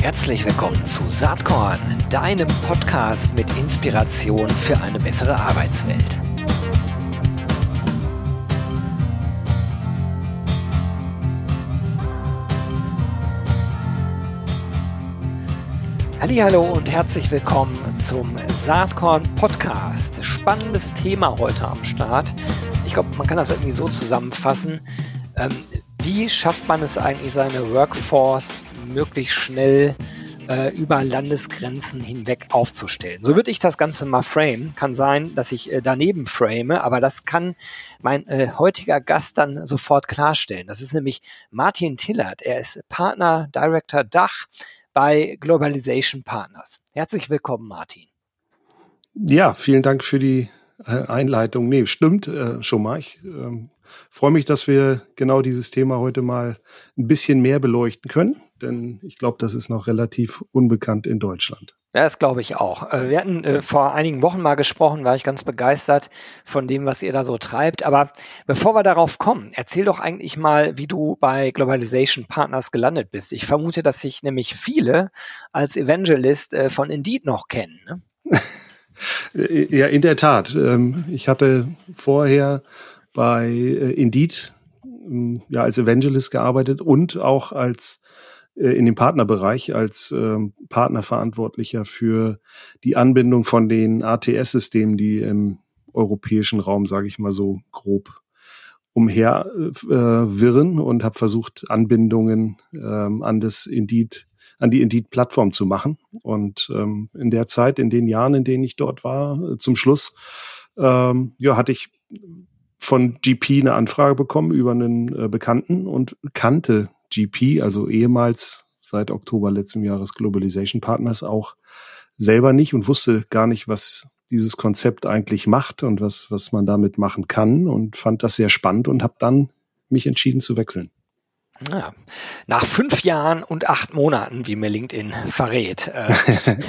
Herzlich willkommen zu Saatkorn, deinem Podcast mit Inspiration für eine bessere Arbeitswelt. Hallo und herzlich willkommen zum Saatkorn Podcast. Spannendes Thema heute am Start. Ich glaube, man kann das irgendwie so zusammenfassen. Ähm, wie schafft man es eigentlich, seine Workforce möglichst schnell äh, über Landesgrenzen hinweg aufzustellen? So würde ich das Ganze mal frame. Kann sein, dass ich äh, daneben frame, aber das kann mein äh, heutiger Gast dann sofort klarstellen. Das ist nämlich Martin Tillert. Er ist Partner, Director Dach bei Globalization Partners. Herzlich willkommen, Martin. Ja, vielen Dank für die Einleitung. Nee, stimmt äh, schon mal. Ich äh, freue mich, dass wir genau dieses Thema heute mal ein bisschen mehr beleuchten können, denn ich glaube, das ist noch relativ unbekannt in Deutschland. Ja, das glaube ich auch. Äh, wir hatten äh, vor einigen Wochen mal gesprochen, war ich ganz begeistert von dem, was ihr da so treibt. Aber bevor wir darauf kommen, erzähl doch eigentlich mal, wie du bei Globalization Partners gelandet bist. Ich vermute, dass sich nämlich viele als Evangelist äh, von Indeed noch kennen. Ne? Ja, in der Tat. Ähm, ich hatte vorher bei äh, Indeed ähm, ja als Evangelist gearbeitet und auch als äh, in dem Partnerbereich als ähm, Partnerverantwortlicher für die Anbindung von den ATS-Systemen, die im europäischen Raum, sage ich mal so grob, umherwirren äh, und habe versucht, Anbindungen an das Indeed an die Indeed-Plattform zu machen. Und ähm, in der Zeit, in den Jahren, in denen ich dort war, äh, zum Schluss, ähm, ja, hatte ich von GP eine Anfrage bekommen über einen äh, Bekannten und kannte GP, also ehemals seit Oktober letzten Jahres Globalization Partners auch selber nicht und wusste gar nicht, was dieses Konzept eigentlich macht und was, was man damit machen kann und fand das sehr spannend und habe dann mich entschieden zu wechseln. Ja. Nach fünf Jahren und acht Monaten, wie mir LinkedIn verrät. Äh,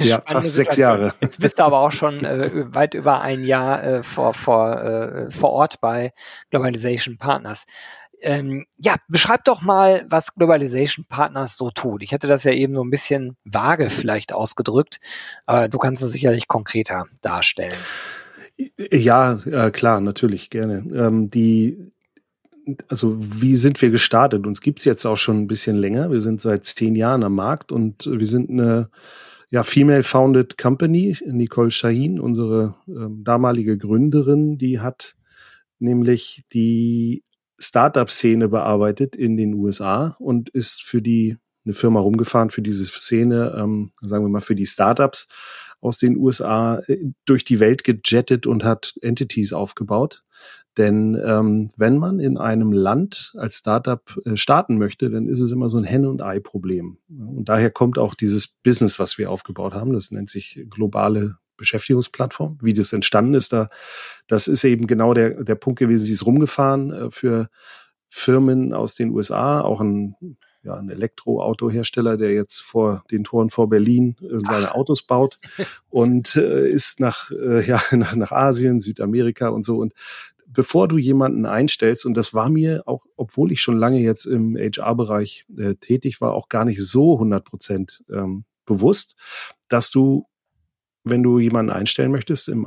ja, fast sechs Jahre. Jetzt bist du aber auch schon äh, weit über ein Jahr äh, vor, vor, äh, vor Ort bei Globalization Partners. Ähm, ja, beschreib doch mal, was Globalization Partners so tut. Ich hatte das ja eben so ein bisschen vage vielleicht ausgedrückt, aber du kannst es sicherlich konkreter darstellen. Ja, äh, klar, natürlich, gerne. Ähm, die also wie sind wir gestartet? Uns gibt's jetzt auch schon ein bisschen länger. Wir sind seit zehn Jahren am Markt und wir sind eine ja, Female-Founded Company. Nicole Shahin, unsere äh, damalige Gründerin, die hat nämlich die Startup-Szene bearbeitet in den USA und ist für die eine Firma rumgefahren für diese Szene, ähm, sagen wir mal für die Startups aus den USA äh, durch die Welt gejettet und hat Entities aufgebaut. Denn ähm, wenn man in einem Land als Startup äh, starten möchte, dann ist es immer so ein Henne- und Ei-Problem. Und daher kommt auch dieses Business, was wir aufgebaut haben. Das nennt sich globale Beschäftigungsplattform. Wie das entstanden ist, da, das ist eben genau der, der Punkt gewesen. Sie ist rumgefahren äh, für Firmen aus den USA, auch ein ja, ein Elektroautohersteller, der jetzt vor den Toren vor Berlin äh, seine Ach. Autos baut und äh, ist nach, äh, ja, nach, nach Asien, Südamerika und so. Und bevor du jemanden einstellst, und das war mir auch, obwohl ich schon lange jetzt im HR-Bereich äh, tätig war, auch gar nicht so 100 Prozent ähm, bewusst, dass du, wenn du jemanden einstellen möchtest im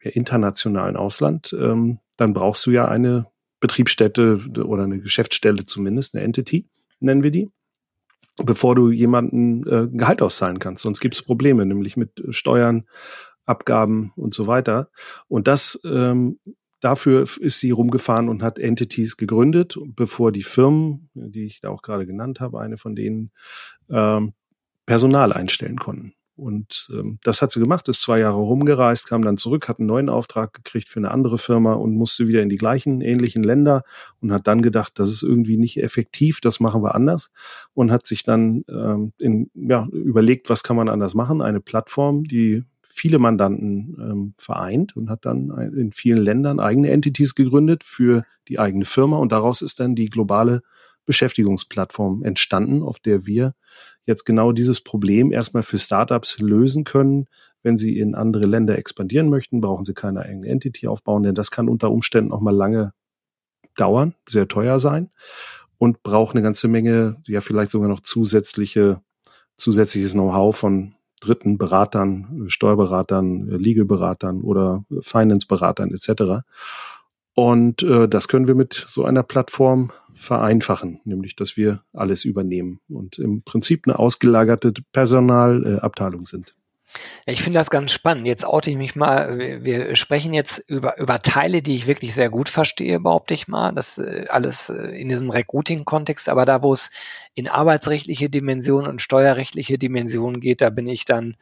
internationalen Ausland, ähm, dann brauchst du ja eine Betriebsstätte oder eine Geschäftsstelle zumindest, eine Entity, nennen wir die bevor du jemanden äh, Gehalt auszahlen kannst. Sonst gibt es Probleme, nämlich mit Steuern, Abgaben und so weiter. Und das ähm, dafür ist sie rumgefahren und hat Entities gegründet, bevor die Firmen, die ich da auch gerade genannt habe, eine von denen, ähm, Personal einstellen konnten. Und ähm, das hat sie gemacht, ist zwei Jahre rumgereist, kam dann zurück, hat einen neuen Auftrag gekriegt für eine andere Firma und musste wieder in die gleichen ähnlichen Länder und hat dann gedacht, das ist irgendwie nicht effektiv, das machen wir anders und hat sich dann ähm, in, ja, überlegt, was kann man anders machen. Eine Plattform, die viele Mandanten ähm, vereint und hat dann in vielen Ländern eigene Entities gegründet für die eigene Firma und daraus ist dann die globale Beschäftigungsplattform entstanden, auf der wir jetzt genau dieses Problem erstmal für Startups lösen können. Wenn sie in andere Länder expandieren möchten, brauchen sie keine eigene Entity aufbauen, denn das kann unter Umständen auch mal lange dauern, sehr teuer sein. und braucht eine ganze Menge, ja vielleicht sogar noch zusätzliche, zusätzliches Know-how von dritten Beratern, Steuerberatern, Legal-Beratern oder Finance-Beratern etc. Und äh, das können wir mit so einer Plattform vereinfachen, nämlich dass wir alles übernehmen und im Prinzip eine ausgelagerte Personalabteilung sind. Ich finde das ganz spannend. Jetzt oute ich mich mal. Wir sprechen jetzt über, über Teile, die ich wirklich sehr gut verstehe, behaupte ich mal. Das äh, alles äh, in diesem Recruiting-Kontext. Aber da, wo es in arbeitsrechtliche Dimensionen und steuerrechtliche Dimensionen geht, da bin ich dann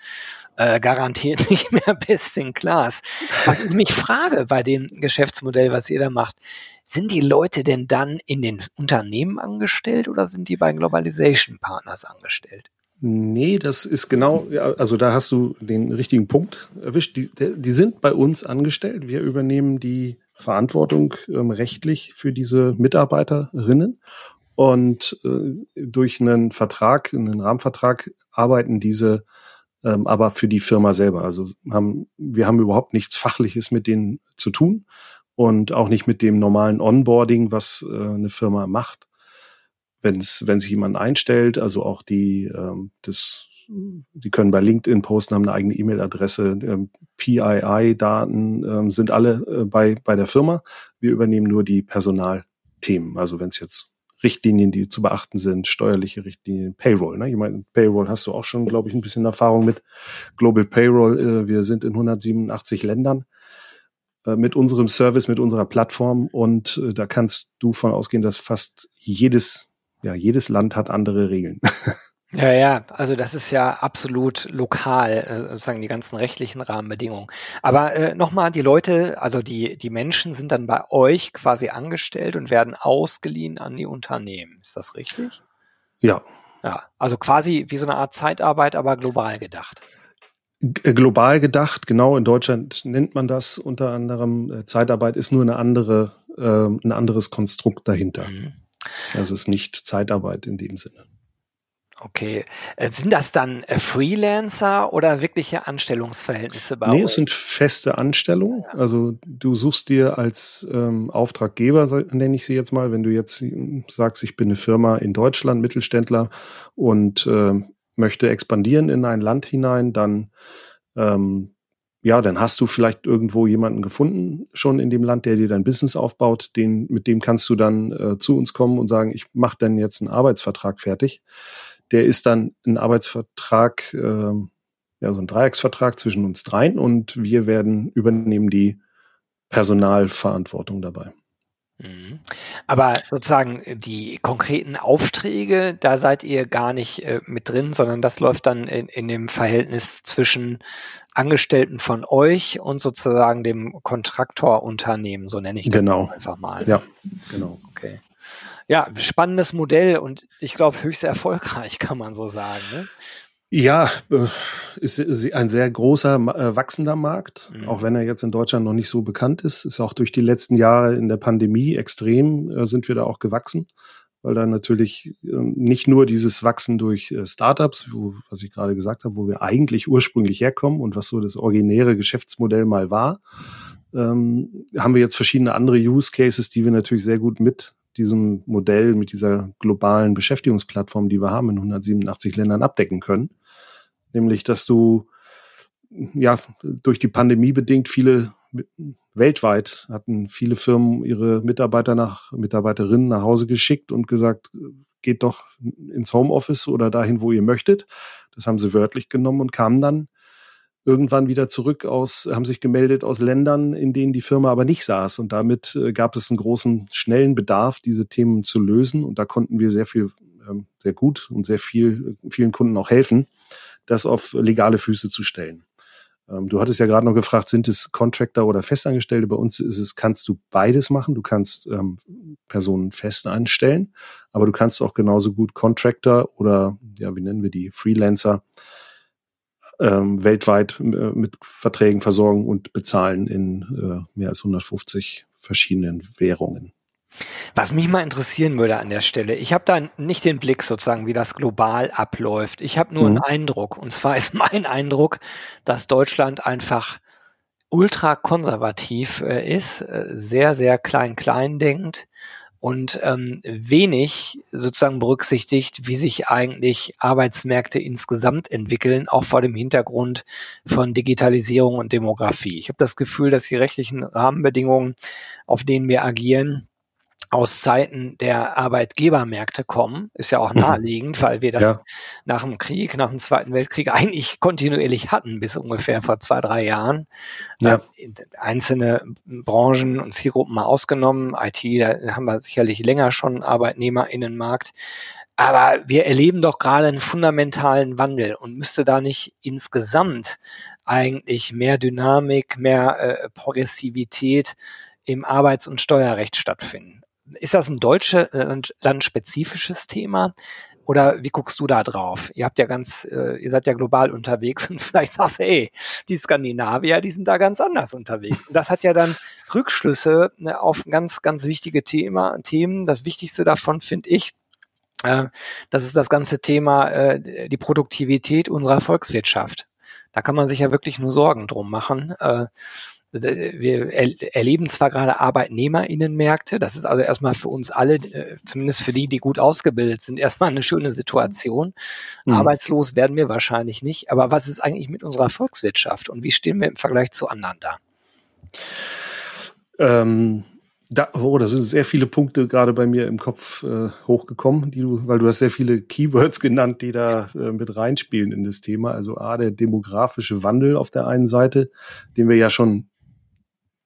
äh, garantiert nicht mehr best in class. Was ich mich frage bei dem Geschäftsmodell, was ihr da macht, sind die Leute denn dann in den Unternehmen angestellt oder sind die bei Globalization Partners angestellt? Nee, das ist genau, also da hast du den richtigen Punkt erwischt. Die, die sind bei uns angestellt. Wir übernehmen die Verantwortung ähm, rechtlich für diese Mitarbeiterinnen. Und äh, durch einen Vertrag, einen Rahmenvertrag arbeiten diese ähm, aber für die Firma selber. Also haben, wir haben überhaupt nichts Fachliches mit denen zu tun und auch nicht mit dem normalen Onboarding, was äh, eine Firma macht wenn es, wenn sich jemand einstellt, also auch die, ähm, das, die können bei LinkedIn posten, haben eine eigene E-Mail-Adresse, ähm, PII-Daten ähm, sind alle äh, bei, bei der Firma. Wir übernehmen nur die Personalthemen. Also wenn es jetzt Richtlinien, die zu beachten sind, steuerliche Richtlinien, Payroll. Ne? Ich meine, Payroll hast du auch schon, glaube ich, ein bisschen Erfahrung mit. Global Payroll, äh, wir sind in 187 Ländern äh, mit unserem Service, mit unserer Plattform und äh, da kannst du von ausgehen, dass fast jedes ja, jedes Land hat andere Regeln. Ja, ja, also das ist ja absolut lokal, äh, sozusagen die ganzen rechtlichen Rahmenbedingungen. Aber äh, nochmal, die Leute, also die, die Menschen sind dann bei euch quasi angestellt und werden ausgeliehen an die Unternehmen. Ist das richtig? Ja. Ja, also quasi wie so eine Art Zeitarbeit, aber global gedacht. G global gedacht, genau. In Deutschland nennt man das unter anderem. Äh, Zeitarbeit ist nur eine andere, äh, ein anderes Konstrukt dahinter. Mhm. Also es ist nicht Zeitarbeit in dem Sinne. Okay. Äh, sind das dann äh, Freelancer oder wirkliche Anstellungsverhältnisse bei Nee, euch? es sind feste Anstellungen. Also du suchst dir als ähm, Auftraggeber, nenne ich sie jetzt mal, wenn du jetzt hm, sagst, ich bin eine Firma in Deutschland, Mittelständler und äh, möchte expandieren in ein Land hinein, dann ähm, ja, dann hast du vielleicht irgendwo jemanden gefunden, schon in dem Land, der dir dein Business aufbaut, den, mit dem kannst du dann äh, zu uns kommen und sagen, ich mache dann jetzt einen Arbeitsvertrag fertig. Der ist dann ein Arbeitsvertrag, äh, ja, so ein Dreiecksvertrag zwischen uns dreien und wir werden übernehmen die Personalverantwortung dabei. Mhm. Aber sozusagen die konkreten Aufträge, da seid ihr gar nicht äh, mit drin, sondern das läuft dann in, in dem Verhältnis zwischen Angestellten von euch und sozusagen dem Kontraktorunternehmen, so nenne ich das genau. einfach mal. Ja, genau. Okay. Ja, spannendes Modell und ich glaube höchst erfolgreich, kann man so sagen. Ne? Ja, äh, ist ein sehr großer, äh, wachsender Markt, mhm. auch wenn er jetzt in Deutschland noch nicht so bekannt ist. Ist auch durch die letzten Jahre in der Pandemie extrem, äh, sind wir da auch gewachsen, weil da natürlich ähm, nicht nur dieses Wachsen durch Startups, wo, was ich gerade gesagt habe, wo wir eigentlich ursprünglich herkommen und was so das originäre Geschäftsmodell mal war, ähm, haben wir jetzt verschiedene andere Use Cases, die wir natürlich sehr gut mit diesem Modell, mit dieser globalen Beschäftigungsplattform, die wir haben in 187 Ländern abdecken können nämlich dass du ja durch die Pandemie bedingt viele weltweit hatten viele Firmen ihre Mitarbeiter nach Mitarbeiterinnen nach Hause geschickt und gesagt, geht doch ins Homeoffice oder dahin, wo ihr möchtet. Das haben sie wörtlich genommen und kamen dann irgendwann wieder zurück aus, haben sich gemeldet aus Ländern, in denen die Firma aber nicht saß. Und damit äh, gab es einen großen, schnellen Bedarf, diese Themen zu lösen. Und da konnten wir sehr viel, ähm, sehr gut und sehr viel, vielen Kunden auch helfen das auf legale Füße zu stellen. Ähm, du hattest ja gerade noch gefragt, sind es Contractor oder Festangestellte? Bei uns ist es, kannst du beides machen. Du kannst ähm, Personen fest anstellen, aber du kannst auch genauso gut Contractor oder, ja, wie nennen wir die, Freelancer ähm, weltweit äh, mit Verträgen versorgen und bezahlen in äh, mehr als 150 verschiedenen Währungen. Was mich mal interessieren würde an der Stelle, ich habe da nicht den Blick sozusagen, wie das global abläuft. Ich habe nur mhm. einen Eindruck, und zwar ist mein Eindruck, dass Deutschland einfach ultra konservativ äh, ist, äh, sehr, sehr klein-klein denkt und ähm, wenig sozusagen berücksichtigt, wie sich eigentlich Arbeitsmärkte insgesamt entwickeln, auch vor dem Hintergrund von Digitalisierung und Demografie. Ich habe das Gefühl, dass die rechtlichen Rahmenbedingungen, auf denen wir agieren, aus Zeiten der Arbeitgebermärkte kommen, ist ja auch mhm. naheliegend, weil wir das ja. nach dem Krieg, nach dem Zweiten Weltkrieg eigentlich kontinuierlich hatten, bis ungefähr vor zwei, drei Jahren. Ja. Einzelne Branchen und Zielgruppen mal ausgenommen. IT, da haben wir sicherlich länger schon ArbeitnehmerInnenmarkt. Aber wir erleben doch gerade einen fundamentalen Wandel und müsste da nicht insgesamt eigentlich mehr Dynamik, mehr äh, Progressivität im Arbeits- und Steuerrecht stattfinden? Ist das ein deutschlandspezifisches Thema? Oder wie guckst du da drauf? Ihr habt ja ganz, äh, ihr seid ja global unterwegs und vielleicht sagst du, ey, die Skandinavier, die sind da ganz anders unterwegs. Das hat ja dann Rückschlüsse ne, auf ganz, ganz wichtige Thema, Themen. Das Wichtigste davon finde ich, äh, das ist das ganze Thema, äh, die Produktivität unserer Volkswirtschaft. Da kann man sich ja wirklich nur Sorgen drum machen. Äh, wir erleben zwar gerade Arbeitnehmerinnenmärkte, das ist also erstmal für uns alle, äh, zumindest für die, die gut ausgebildet sind, erstmal eine schöne Situation. Mhm. Arbeitslos werden wir wahrscheinlich nicht, aber was ist eigentlich mit unserer Volkswirtschaft und wie stehen wir im Vergleich zu anderen da? Ähm, da, oh, da sind sehr viele Punkte gerade bei mir im Kopf äh, hochgekommen, die du, weil du hast sehr viele Keywords genannt, die da äh, mit reinspielen in das Thema. Also A, der demografische Wandel auf der einen Seite, den wir ja schon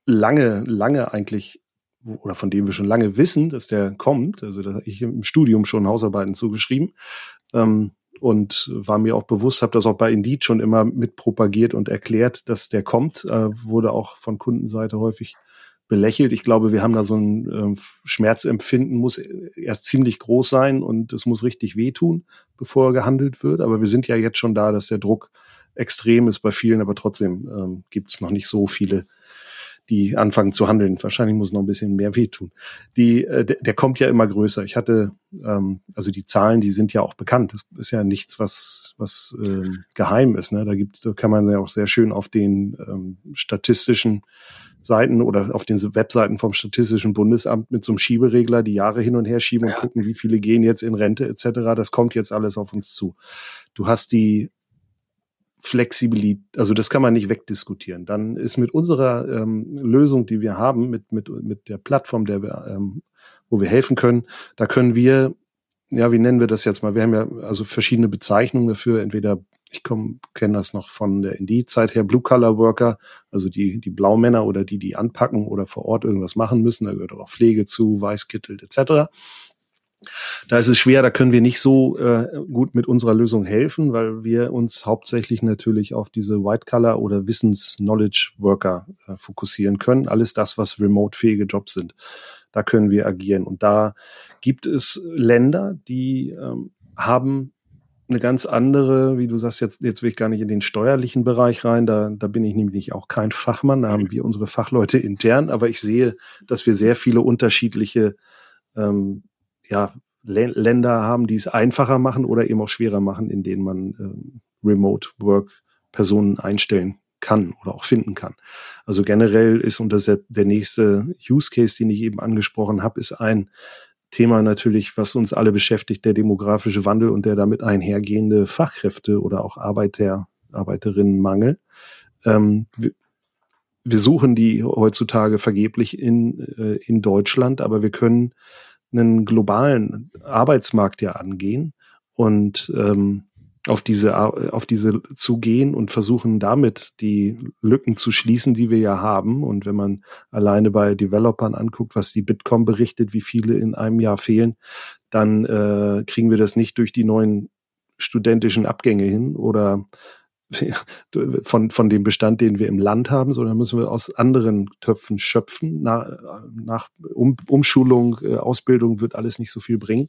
lange, lange eigentlich oder von dem wir schon lange wissen, dass der kommt. Also da ich im Studium schon Hausarbeiten zugeschrieben ähm, und war mir auch bewusst, habe das auch bei Indeed schon immer mit propagiert und erklärt, dass der kommt. Äh, wurde auch von Kundenseite häufig belächelt. Ich glaube, wir haben da so ein äh, Schmerzempfinden, muss erst ziemlich groß sein und es muss richtig wehtun, bevor gehandelt wird. Aber wir sind ja jetzt schon da, dass der Druck extrem ist bei vielen, aber trotzdem ähm, gibt es noch nicht so viele die anfangen zu handeln. Wahrscheinlich muss noch ein bisschen mehr wehtun. Die, äh, der, der kommt ja immer größer. Ich hatte, ähm, also die Zahlen, die sind ja auch bekannt. Das ist ja nichts, was, was ähm, geheim ist. Ne? Da gibt, da kann man ja auch sehr schön auf den ähm, statistischen Seiten oder auf den Webseiten vom Statistischen Bundesamt mit so einem Schieberegler die Jahre hin und her schieben ja. und gucken, wie viele gehen jetzt in Rente etc. Das kommt jetzt alles auf uns zu. Du hast die Flexibilität, also das kann man nicht wegdiskutieren. Dann ist mit unserer ähm, Lösung, die wir haben, mit, mit, mit der Plattform, der wir, ähm, wo wir helfen können, da können wir, ja, wie nennen wir das jetzt mal? Wir haben ja also verschiedene Bezeichnungen dafür, entweder ich kenne das noch von der Indeed-Zeit her, Blue-Color-Worker, also die, die Blaumänner oder die, die anpacken oder vor Ort irgendwas machen müssen, da gehört auch Pflege zu, Weißkittel etc. Da ist es schwer, da können wir nicht so äh, gut mit unserer Lösung helfen, weil wir uns hauptsächlich natürlich auf diese White-Color oder Wissens-Knowledge-Worker äh, fokussieren können. Alles das, was remote-fähige Jobs sind. Da können wir agieren. Und da gibt es Länder, die ähm, haben eine ganz andere, wie du sagst, jetzt, jetzt will ich gar nicht in den steuerlichen Bereich rein, da, da bin ich nämlich auch kein Fachmann, da haben wir unsere Fachleute intern, aber ich sehe, dass wir sehr viele unterschiedliche ähm, ja, Länder haben, die es einfacher machen oder eben auch schwerer machen, in denen man äh, Remote Work Personen einstellen kann oder auch finden kann. Also generell ist, und das der nächste Use Case, den ich eben angesprochen habe, ist ein Thema natürlich, was uns alle beschäftigt, der demografische Wandel und der damit einhergehende Fachkräfte oder auch Arbeiter, Arbeiterinnenmangel. Ähm, wir, wir suchen die heutzutage vergeblich in, äh, in Deutschland, aber wir können einen globalen Arbeitsmarkt ja angehen und ähm, auf diese auf diese zugehen und versuchen damit die Lücken zu schließen, die wir ja haben. Und wenn man alleine bei Developern anguckt, was die Bitkom berichtet, wie viele in einem Jahr fehlen, dann äh, kriegen wir das nicht durch die neuen studentischen Abgänge hin oder von, von dem Bestand, den wir im Land haben, sondern müssen wir aus anderen Töpfen schöpfen. Nach, nach um, Umschulung, äh, Ausbildung wird alles nicht so viel bringen.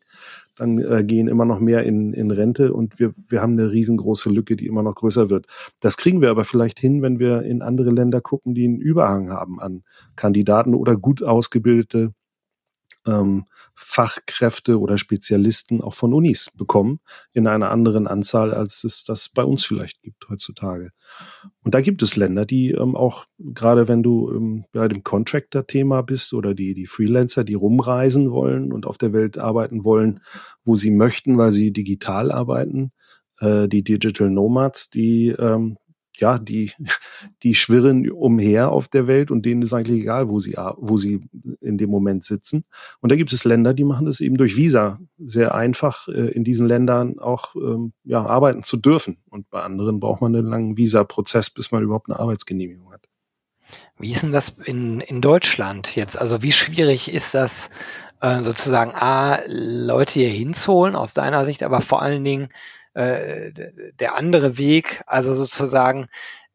Dann äh, gehen immer noch mehr in, in Rente und wir, wir haben eine riesengroße Lücke, die immer noch größer wird. Das kriegen wir aber vielleicht hin, wenn wir in andere Länder gucken, die einen Überhang haben an Kandidaten oder gut ausgebildete ähm, Fachkräfte oder Spezialisten auch von Unis bekommen, in einer anderen Anzahl, als es das bei uns vielleicht gibt heutzutage. Und da gibt es Länder, die ähm, auch, gerade wenn du ähm, bei dem Contractor-Thema bist oder die, die Freelancer, die rumreisen wollen und auf der Welt arbeiten wollen, wo sie möchten, weil sie digital arbeiten, äh, die Digital Nomads, die ähm, ja, die, die schwirren umher auf der Welt und denen ist eigentlich egal, wo sie, wo sie in dem Moment sitzen. Und da gibt es Länder, die machen es eben durch Visa sehr einfach, äh, in diesen Ländern auch ähm, ja, arbeiten zu dürfen. Und bei anderen braucht man einen langen Visa-Prozess, bis man überhaupt eine Arbeitsgenehmigung hat. Wie ist denn das in, in Deutschland jetzt? Also wie schwierig ist das äh, sozusagen A, Leute hier hinzuholen aus deiner Sicht, aber vor allen Dingen äh, der andere Weg, also sozusagen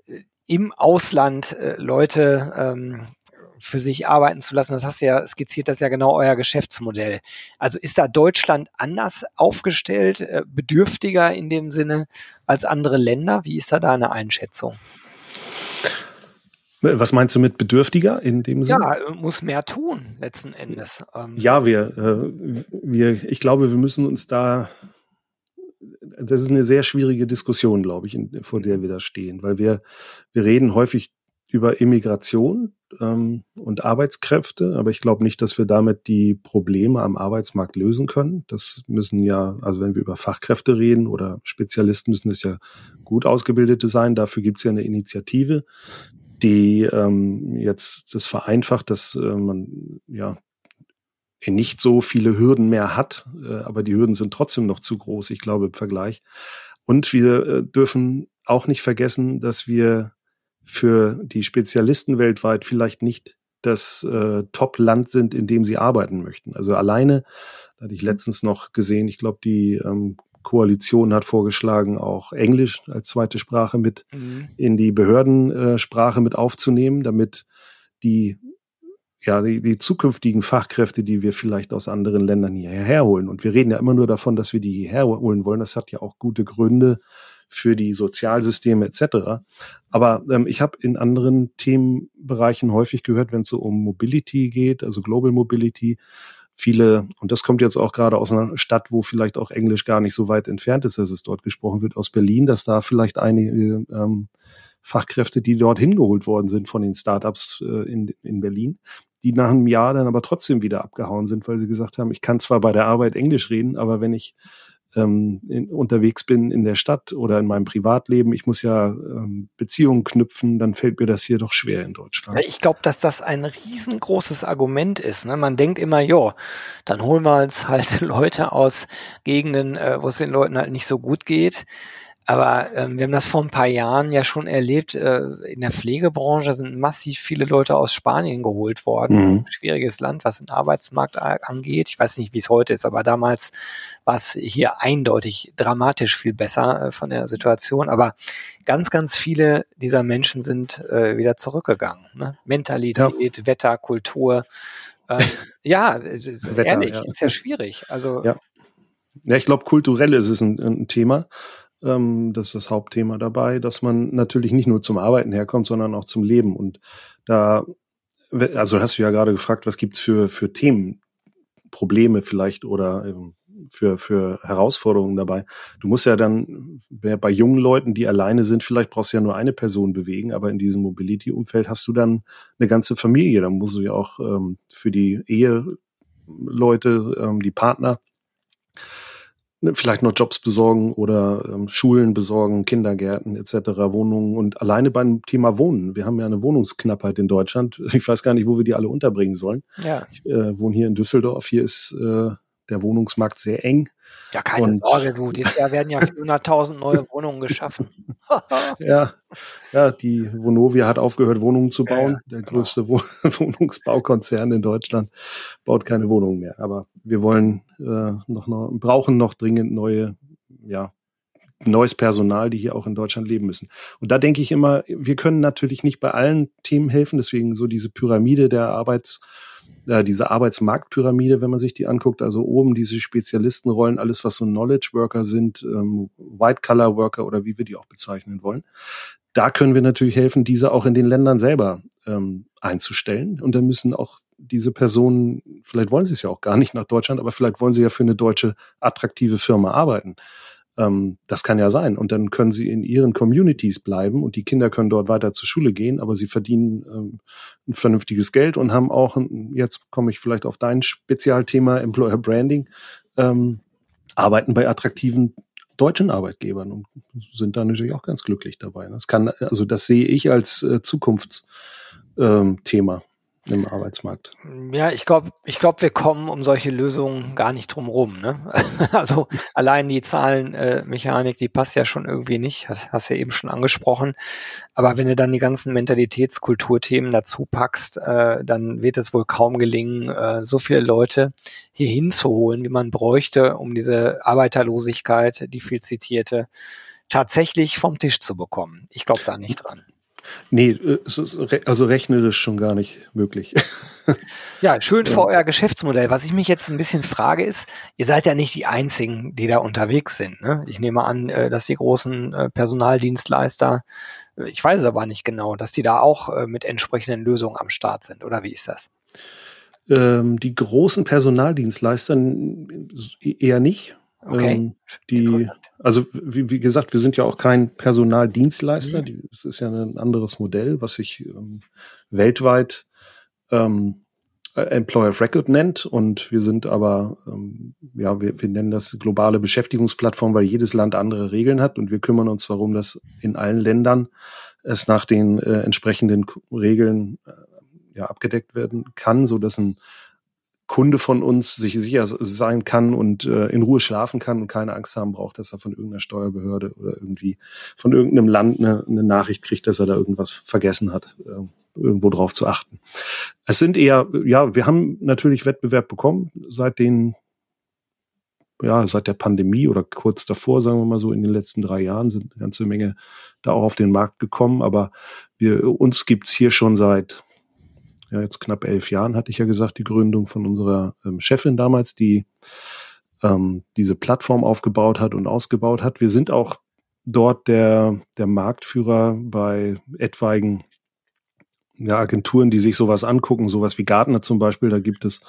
äh, im Ausland äh, Leute ähm, für sich arbeiten zu lassen. Das hast du ja skizziert, das ist ja genau euer Geschäftsmodell. Also ist da Deutschland anders aufgestellt, äh, bedürftiger in dem Sinne als andere Länder? Wie ist da deine Einschätzung? Was meinst du mit bedürftiger in dem Sinne? Ja, muss mehr tun letzten Endes. Ähm ja, wir, äh, wir, ich glaube, wir müssen uns da das ist eine sehr schwierige Diskussion, glaube ich, in, vor der wir da stehen, weil wir, wir reden häufig über Immigration ähm, und Arbeitskräfte, aber ich glaube nicht, dass wir damit die Probleme am Arbeitsmarkt lösen können. Das müssen ja, also wenn wir über Fachkräfte reden oder Spezialisten, müssen es ja gut ausgebildete sein. Dafür gibt es ja eine Initiative, die ähm, jetzt das vereinfacht, dass äh, man ja nicht so viele Hürden mehr hat, äh, aber die Hürden sind trotzdem noch zu groß, ich glaube, im Vergleich. Und wir äh, dürfen auch nicht vergessen, dass wir für die Spezialisten weltweit vielleicht nicht das äh, Top-Land sind, in dem sie arbeiten möchten. Also alleine, da hatte ich letztens noch gesehen, ich glaube, die ähm, Koalition hat vorgeschlagen, auch Englisch als zweite Sprache mit mhm. in die Behördensprache mit aufzunehmen, damit die ja, die, die zukünftigen Fachkräfte, die wir vielleicht aus anderen Ländern hierher holen. Und wir reden ja immer nur davon, dass wir die hierher holen wollen. Das hat ja auch gute Gründe für die Sozialsysteme etc. Aber ähm, ich habe in anderen Themenbereichen häufig gehört, wenn es so um Mobility geht, also Global Mobility, viele, und das kommt jetzt auch gerade aus einer Stadt, wo vielleicht auch Englisch gar nicht so weit entfernt ist, dass es dort gesprochen wird, aus Berlin, dass da vielleicht einige ähm, Fachkräfte, die dort hingeholt worden sind von den Startups äh, in, in Berlin, die nach einem Jahr dann aber trotzdem wieder abgehauen sind, weil sie gesagt haben, ich kann zwar bei der Arbeit Englisch reden, aber wenn ich ähm, in, unterwegs bin in der Stadt oder in meinem Privatleben, ich muss ja ähm, Beziehungen knüpfen, dann fällt mir das hier doch schwer in Deutschland. Ich glaube, dass das ein riesengroßes Argument ist. Ne? Man denkt immer, ja, dann holen wir uns halt Leute aus Gegenden, äh, wo es den Leuten halt nicht so gut geht. Aber ähm, wir haben das vor ein paar Jahren ja schon erlebt. Äh, in der Pflegebranche sind massiv viele Leute aus Spanien geholt worden. Mhm. Schwieriges Land, was den Arbeitsmarkt angeht. Ich weiß nicht, wie es heute ist, aber damals war es hier eindeutig dramatisch viel besser äh, von der Situation. Aber ganz, ganz viele dieser Menschen sind äh, wieder zurückgegangen. Ne? Mentalität, ja. Wetter, Kultur. Ähm, ja, Wetter, ehrlich, ja. ist ja schwierig. Also ja. Ja, ich glaube, kulturell ist es ein, ein Thema. Ähm, das ist das Hauptthema dabei, dass man natürlich nicht nur zum Arbeiten herkommt, sondern auch zum Leben. Und da, also hast du ja gerade gefragt, was gibt's für, für Themen, Probleme vielleicht oder ähm, für, für Herausforderungen dabei. Du musst ja dann, bei jungen Leuten, die alleine sind, vielleicht brauchst du ja nur eine Person bewegen, aber in diesem Mobility-Umfeld hast du dann eine ganze Familie. Dann musst du ja auch ähm, für die Eheleute, ähm, die Partner, Ne, vielleicht noch Jobs besorgen oder ähm, Schulen besorgen, Kindergärten etc., Wohnungen und alleine beim Thema Wohnen. Wir haben ja eine Wohnungsknappheit in Deutschland. Ich weiß gar nicht, wo wir die alle unterbringen sollen. Ja. Ich äh, wohne hier in Düsseldorf. Hier ist äh, der Wohnungsmarkt sehr eng. Ja, keine und Sorge, du. Dieses Jahr werden ja 400.000 neue Wohnungen geschaffen. ja, ja, die Vonovia hat aufgehört, Wohnungen zu bauen. Ja, der genau. größte Wohn Wohnungsbaukonzern in Deutschland baut keine Wohnungen mehr. Aber wir wollen äh, noch, noch, brauchen noch dringend neue, ja, neues Personal, die hier auch in Deutschland leben müssen. Und da denke ich immer, wir können natürlich nicht bei allen Themen helfen. Deswegen so diese Pyramide der Arbeits- äh, diese Arbeitsmarktpyramide, wenn man sich die anguckt, also oben diese Spezialistenrollen, alles was so Knowledge Worker sind, ähm, White Collar Worker oder wie wir die auch bezeichnen wollen. Da können wir natürlich helfen, diese auch in den Ländern selber ähm, einzustellen. Und dann müssen auch diese Personen, vielleicht wollen sie es ja auch gar nicht nach Deutschland, aber vielleicht wollen sie ja für eine deutsche attraktive Firma arbeiten. Ähm, das kann ja sein. Und dann können sie in ihren Communities bleiben und die Kinder können dort weiter zur Schule gehen, aber sie verdienen ähm, ein vernünftiges Geld und haben auch, jetzt komme ich vielleicht auf dein Spezialthema Employer Branding, ähm, arbeiten bei attraktiven deutschen Arbeitgebern und sind da natürlich auch ganz glücklich dabei. Das kann, also das sehe ich als äh, Zukunftsthema. Im Arbeitsmarkt. Ja, ich glaube, ich glaube, wir kommen um solche Lösungen gar nicht drum rum. Ne? Also allein die Zahlenmechanik, äh, die passt ja schon irgendwie nicht, hast, hast ja eben schon angesprochen. Aber wenn du dann die ganzen Mentalitätskulturthemen dazu packst, äh, dann wird es wohl kaum gelingen, äh, so viele Leute hier hinzuholen, wie man bräuchte, um diese Arbeiterlosigkeit, die viel zitierte, tatsächlich vom Tisch zu bekommen. Ich glaube da nicht dran. Nee, äh, es ist re also rechnerisch schon gar nicht möglich. ja, schön für euer Geschäftsmodell. Was ich mich jetzt ein bisschen frage ist, ihr seid ja nicht die Einzigen, die da unterwegs sind. Ne? Ich nehme an, äh, dass die großen äh, Personaldienstleister, ich weiß es aber nicht genau, dass die da auch mit entsprechenden Lösungen am Start sind. Oder wie ist das? Ähm, die großen Personaldienstleister eher nicht. Okay. Ähm, die, also wie, wie, gesagt, wir sind ja auch kein Personaldienstleister. Mhm. Das ist ja ein anderes Modell, was sich ähm, weltweit ähm, Employer of Record nennt. Und wir sind aber, ähm, ja, wir, wir nennen das globale Beschäftigungsplattform, weil jedes Land andere Regeln hat. Und wir kümmern uns darum, dass in allen Ländern es nach den äh, entsprechenden Regeln äh, ja, abgedeckt werden kann, so dass ein Kunde von uns sich sicher sein kann und äh, in Ruhe schlafen kann und keine Angst haben braucht, dass er von irgendeiner Steuerbehörde oder irgendwie von irgendeinem Land eine, eine Nachricht kriegt, dass er da irgendwas vergessen hat, äh, irgendwo drauf zu achten. Es sind eher, ja, wir haben natürlich Wettbewerb bekommen seit den ja, seit der Pandemie oder kurz davor, sagen wir mal so, in den letzten drei Jahren sind eine ganze Menge da auch auf den Markt gekommen. Aber wir, uns gibt's hier schon seit ja, jetzt knapp elf Jahren, hatte ich ja gesagt, die Gründung von unserer ähm, Chefin damals, die ähm, diese Plattform aufgebaut hat und ausgebaut hat. Wir sind auch dort der, der Marktführer bei etwaigen ja, Agenturen, die sich sowas angucken, sowas wie Gartner zum Beispiel. Da gibt es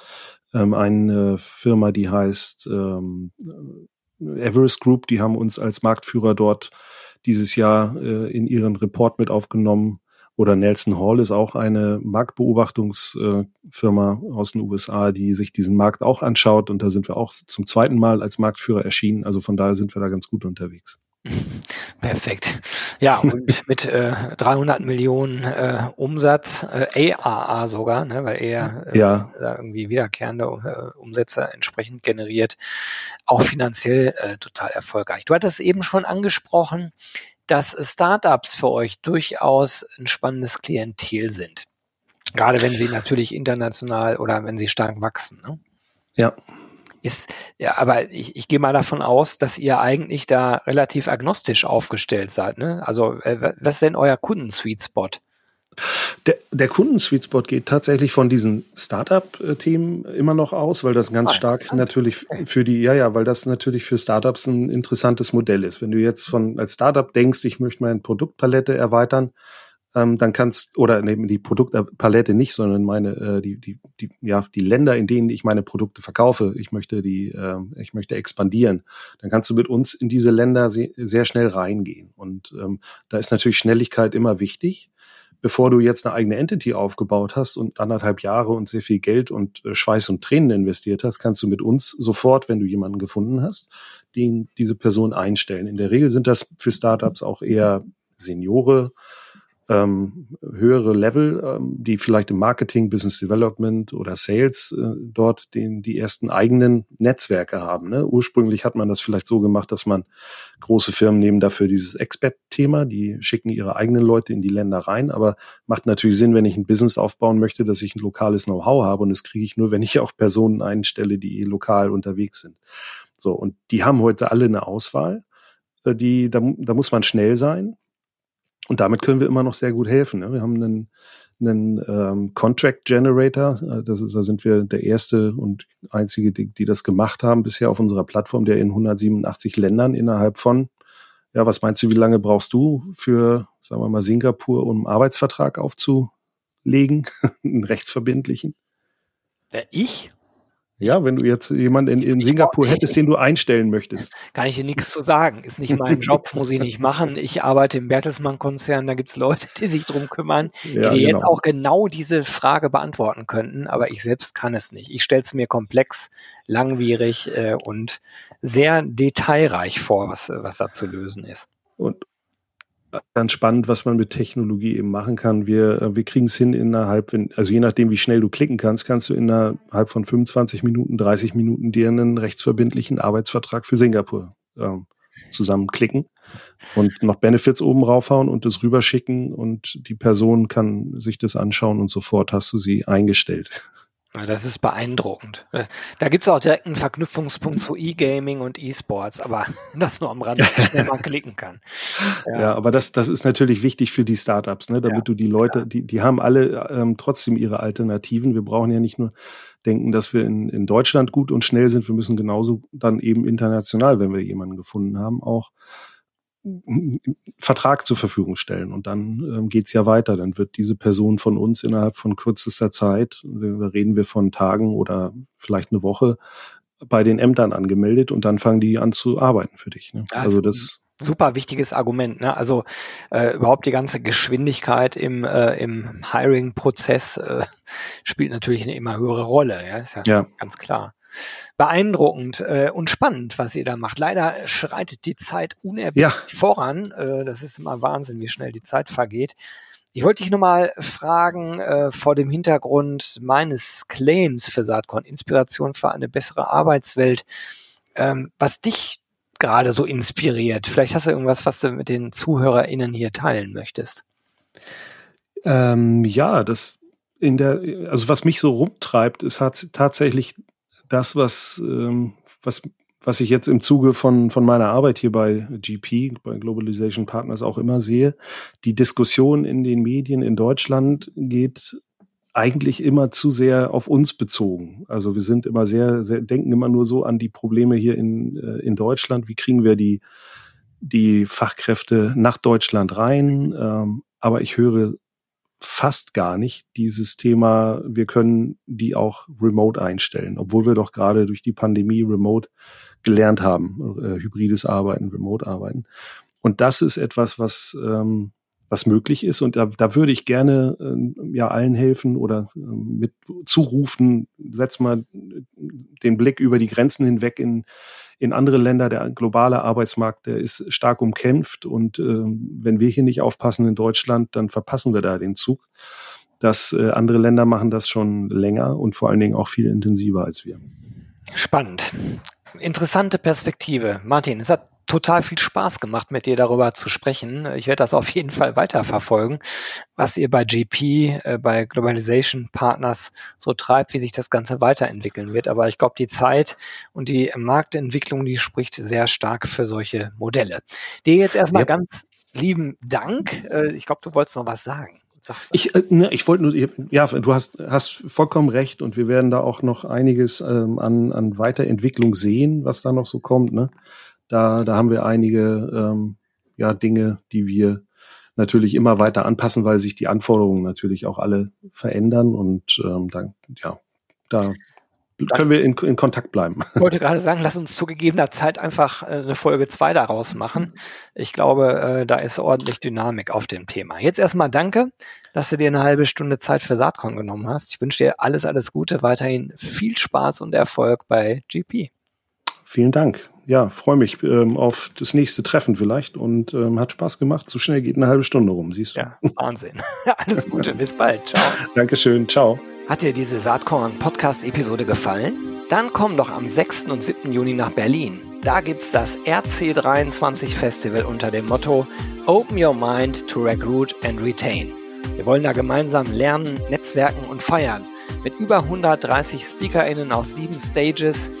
ähm, eine Firma, die heißt ähm, Everest Group, die haben uns als Marktführer dort dieses Jahr äh, in ihren Report mit aufgenommen. Oder Nelson Hall ist auch eine Marktbeobachtungsfirma aus den USA, die sich diesen Markt auch anschaut. Und da sind wir auch zum zweiten Mal als Marktführer erschienen. Also von daher sind wir da ganz gut unterwegs. Perfekt. Ja, und mit äh, 300 Millionen äh, Umsatz, äh, AAA sogar, ne, weil er äh, ja. da irgendwie wiederkehrende äh, Umsätze entsprechend generiert, auch finanziell äh, total erfolgreich. Du hattest eben schon angesprochen, dass Startups für euch durchaus ein spannendes Klientel sind. Gerade wenn sie natürlich international oder wenn sie stark wachsen. Ne? Ja. Ist, ja, aber ich, ich gehe mal davon aus, dass ihr eigentlich da relativ agnostisch aufgestellt seid. Ne? Also, äh, was ist denn euer Kunden-Sweet-Spot? Der, der Kunden-Sweet-Spot geht tatsächlich von diesen Startup-Themen immer noch aus, weil das ganz ah, stark natürlich für die, ja, ja, weil das natürlich für Startups ein interessantes Modell ist. Wenn du jetzt von als Startup denkst, ich möchte meine Produktpalette erweitern, ähm, dann kannst oder neben die Produktpalette nicht, sondern meine äh, die die die ja die Länder, in denen ich meine Produkte verkaufe, ich möchte die äh, ich möchte expandieren, dann kannst du mit uns in diese Länder sehr, sehr schnell reingehen. Und ähm, da ist natürlich Schnelligkeit immer wichtig bevor du jetzt eine eigene Entity aufgebaut hast und anderthalb Jahre und sehr viel Geld und äh, Schweiß und Tränen investiert hast, kannst du mit uns sofort, wenn du jemanden gefunden hast, den diese Person einstellen. In der Regel sind das für Startups auch eher Seniore, ähm, höhere Level, ähm, die vielleicht im Marketing, Business Development oder Sales äh, dort den, die ersten eigenen Netzwerke haben. Ne? Ursprünglich hat man das vielleicht so gemacht, dass man große Firmen nehmen dafür dieses Expert-Thema, die schicken ihre eigenen Leute in die Länder rein, aber macht natürlich Sinn, wenn ich ein Business aufbauen möchte, dass ich ein lokales Know-how habe und das kriege ich nur, wenn ich auch Personen einstelle, die lokal unterwegs sind. So, und die haben heute alle eine Auswahl. Äh, die, da, da muss man schnell sein und damit können wir immer noch sehr gut helfen. Ne? Wir haben einen, einen ähm, Contract Generator. Äh, das ist, da sind wir der erste und einzige, die, die das gemacht haben bisher auf unserer Plattform, der in 187 Ländern innerhalb von, ja, was meinst du, wie lange brauchst du für, sagen wir mal, Singapur, um einen Arbeitsvertrag aufzulegen, einen rechtsverbindlichen? Wer, ich? Ja, wenn du jetzt jemanden in, in Singapur hättest, den du einstellen möchtest. Kann ich dir nichts zu sagen. Ist nicht mein Job, muss ich nicht machen. Ich arbeite im Bertelsmann-Konzern, da gibt's Leute, die sich drum kümmern, ja, die genau. jetzt auch genau diese Frage beantworten könnten, aber ich selbst kann es nicht. Ich stelle es mir komplex, langwierig äh, und sehr detailreich vor, was, was da zu lösen ist. Und, ganz spannend, was man mit Technologie eben machen kann. Wir, äh, wir kriegen es hin innerhalb, also je nachdem, wie schnell du klicken kannst, kannst du innerhalb von 25 Minuten, 30 Minuten dir einen rechtsverbindlichen Arbeitsvertrag für Singapur ähm, zusammenklicken und noch Benefits oben raufhauen und das rüberschicken und die Person kann sich das anschauen und sofort hast du sie eingestellt. Das ist beeindruckend. Da gibt es auch direkt einen Verknüpfungspunkt zu E-Gaming und E-Sports, aber das nur am Rand, schnell mal klicken kann. Ja. ja, aber das, das ist natürlich wichtig für die Startups, ne? damit ja, du die Leute, ja. die, die haben alle ähm, trotzdem ihre Alternativen. Wir brauchen ja nicht nur denken, dass wir in, in Deutschland gut und schnell sind, wir müssen genauso dann eben international, wenn wir jemanden gefunden haben, auch Vertrag zur Verfügung stellen. Und dann ähm, geht's ja weiter. Dann wird diese Person von uns innerhalb von kürzester Zeit, da reden wir von Tagen oder vielleicht eine Woche, bei den Ämtern angemeldet und dann fangen die an zu arbeiten für dich. Ne? Das also das super wichtiges Argument. Ne? Also äh, überhaupt die ganze Geschwindigkeit im, äh, im Hiring-Prozess äh, spielt natürlich eine immer höhere Rolle. Ja, ist ja, ja. ganz klar beeindruckend äh, und spannend, was ihr da macht. Leider schreitet die Zeit unerbittlich ja. voran. Äh, das ist immer Wahnsinn, wie schnell die Zeit vergeht. Ich wollte dich nochmal fragen, äh, vor dem Hintergrund meines Claims für Saatkorn, Inspiration für eine bessere Arbeitswelt, ähm, was dich gerade so inspiriert. Vielleicht hast du irgendwas, was du mit den ZuhörerInnen hier teilen möchtest. Ähm, ja, das in der, also was mich so rumtreibt, ist hat tatsächlich das, was, ähm, was, was ich jetzt im Zuge von, von meiner Arbeit hier bei GP, bei Globalization Partners auch immer sehe. Die Diskussion in den Medien in Deutschland geht eigentlich immer zu sehr auf uns bezogen. Also wir sind immer sehr, sehr denken immer nur so an die Probleme hier in, äh, in Deutschland. Wie kriegen wir die, die Fachkräfte nach Deutschland rein? Ähm, aber ich höre fast gar nicht dieses Thema, wir können die auch remote einstellen, obwohl wir doch gerade durch die Pandemie remote gelernt haben, äh, hybrides Arbeiten, remote Arbeiten. Und das ist etwas, was, ähm, was möglich ist. Und da, da würde ich gerne äh, ja allen helfen oder äh, mit zurufen, setz mal den Blick über die Grenzen hinweg in in andere Länder. Der globale Arbeitsmarkt, der ist stark umkämpft und äh, wenn wir hier nicht aufpassen in Deutschland, dann verpassen wir da den Zug. Dass äh, andere Länder machen das schon länger und vor allen Dingen auch viel intensiver als wir. Spannend. Interessante Perspektive. Martin, es hat total viel Spaß gemacht, mit dir darüber zu sprechen. Ich werde das auf jeden Fall weiterverfolgen, was ihr bei GP, äh, bei Globalization Partners so treibt, wie sich das Ganze weiterentwickeln wird. Aber ich glaube, die Zeit und die Marktentwicklung, die spricht sehr stark für solche Modelle. Dir jetzt erstmal ja. ganz lieben Dank. Äh, ich glaube, du wolltest noch was sagen. Ich, äh, ne, ich wollte nur, ja, du hast, hast vollkommen recht und wir werden da auch noch einiges ähm, an, an Weiterentwicklung sehen, was da noch so kommt. Ne? Da, da haben wir einige ähm, ja, Dinge, die wir natürlich immer weiter anpassen, weil sich die Anforderungen natürlich auch alle verändern und ähm, dann, ja, da können wir in, in Kontakt bleiben. Ich wollte gerade sagen, lass uns zu gegebener Zeit einfach äh, eine Folge 2 daraus machen. Ich glaube, äh, da ist ordentlich Dynamik auf dem Thema. Jetzt erstmal danke, dass du dir eine halbe Stunde Zeit für Saatkorn genommen hast. Ich wünsche dir alles, alles Gute, weiterhin viel Spaß und Erfolg bei GP. Vielen Dank. Ja, freue mich ähm, auf das nächste Treffen vielleicht und ähm, hat Spaß gemacht. So schnell geht eine halbe Stunde rum, siehst du. Ja, Wahnsinn. Alles Gute, bis bald. Ciao. Dankeschön, ciao. Hat dir diese Saatkorn-Podcast-Episode gefallen? Dann komm doch am 6. und 7. Juni nach Berlin. Da gibt's das RC23 Festival unter dem Motto Open Your Mind to Recruit and Retain. Wir wollen da gemeinsam lernen, netzwerken und feiern. Mit über 130 SpeakerInnen auf sieben Stages –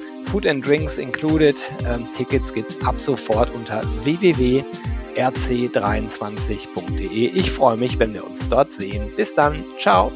Food and Drinks included. Ähm, Tickets gibt es ab sofort unter www.rc23.de. Ich freue mich, wenn wir uns dort sehen. Bis dann. Ciao.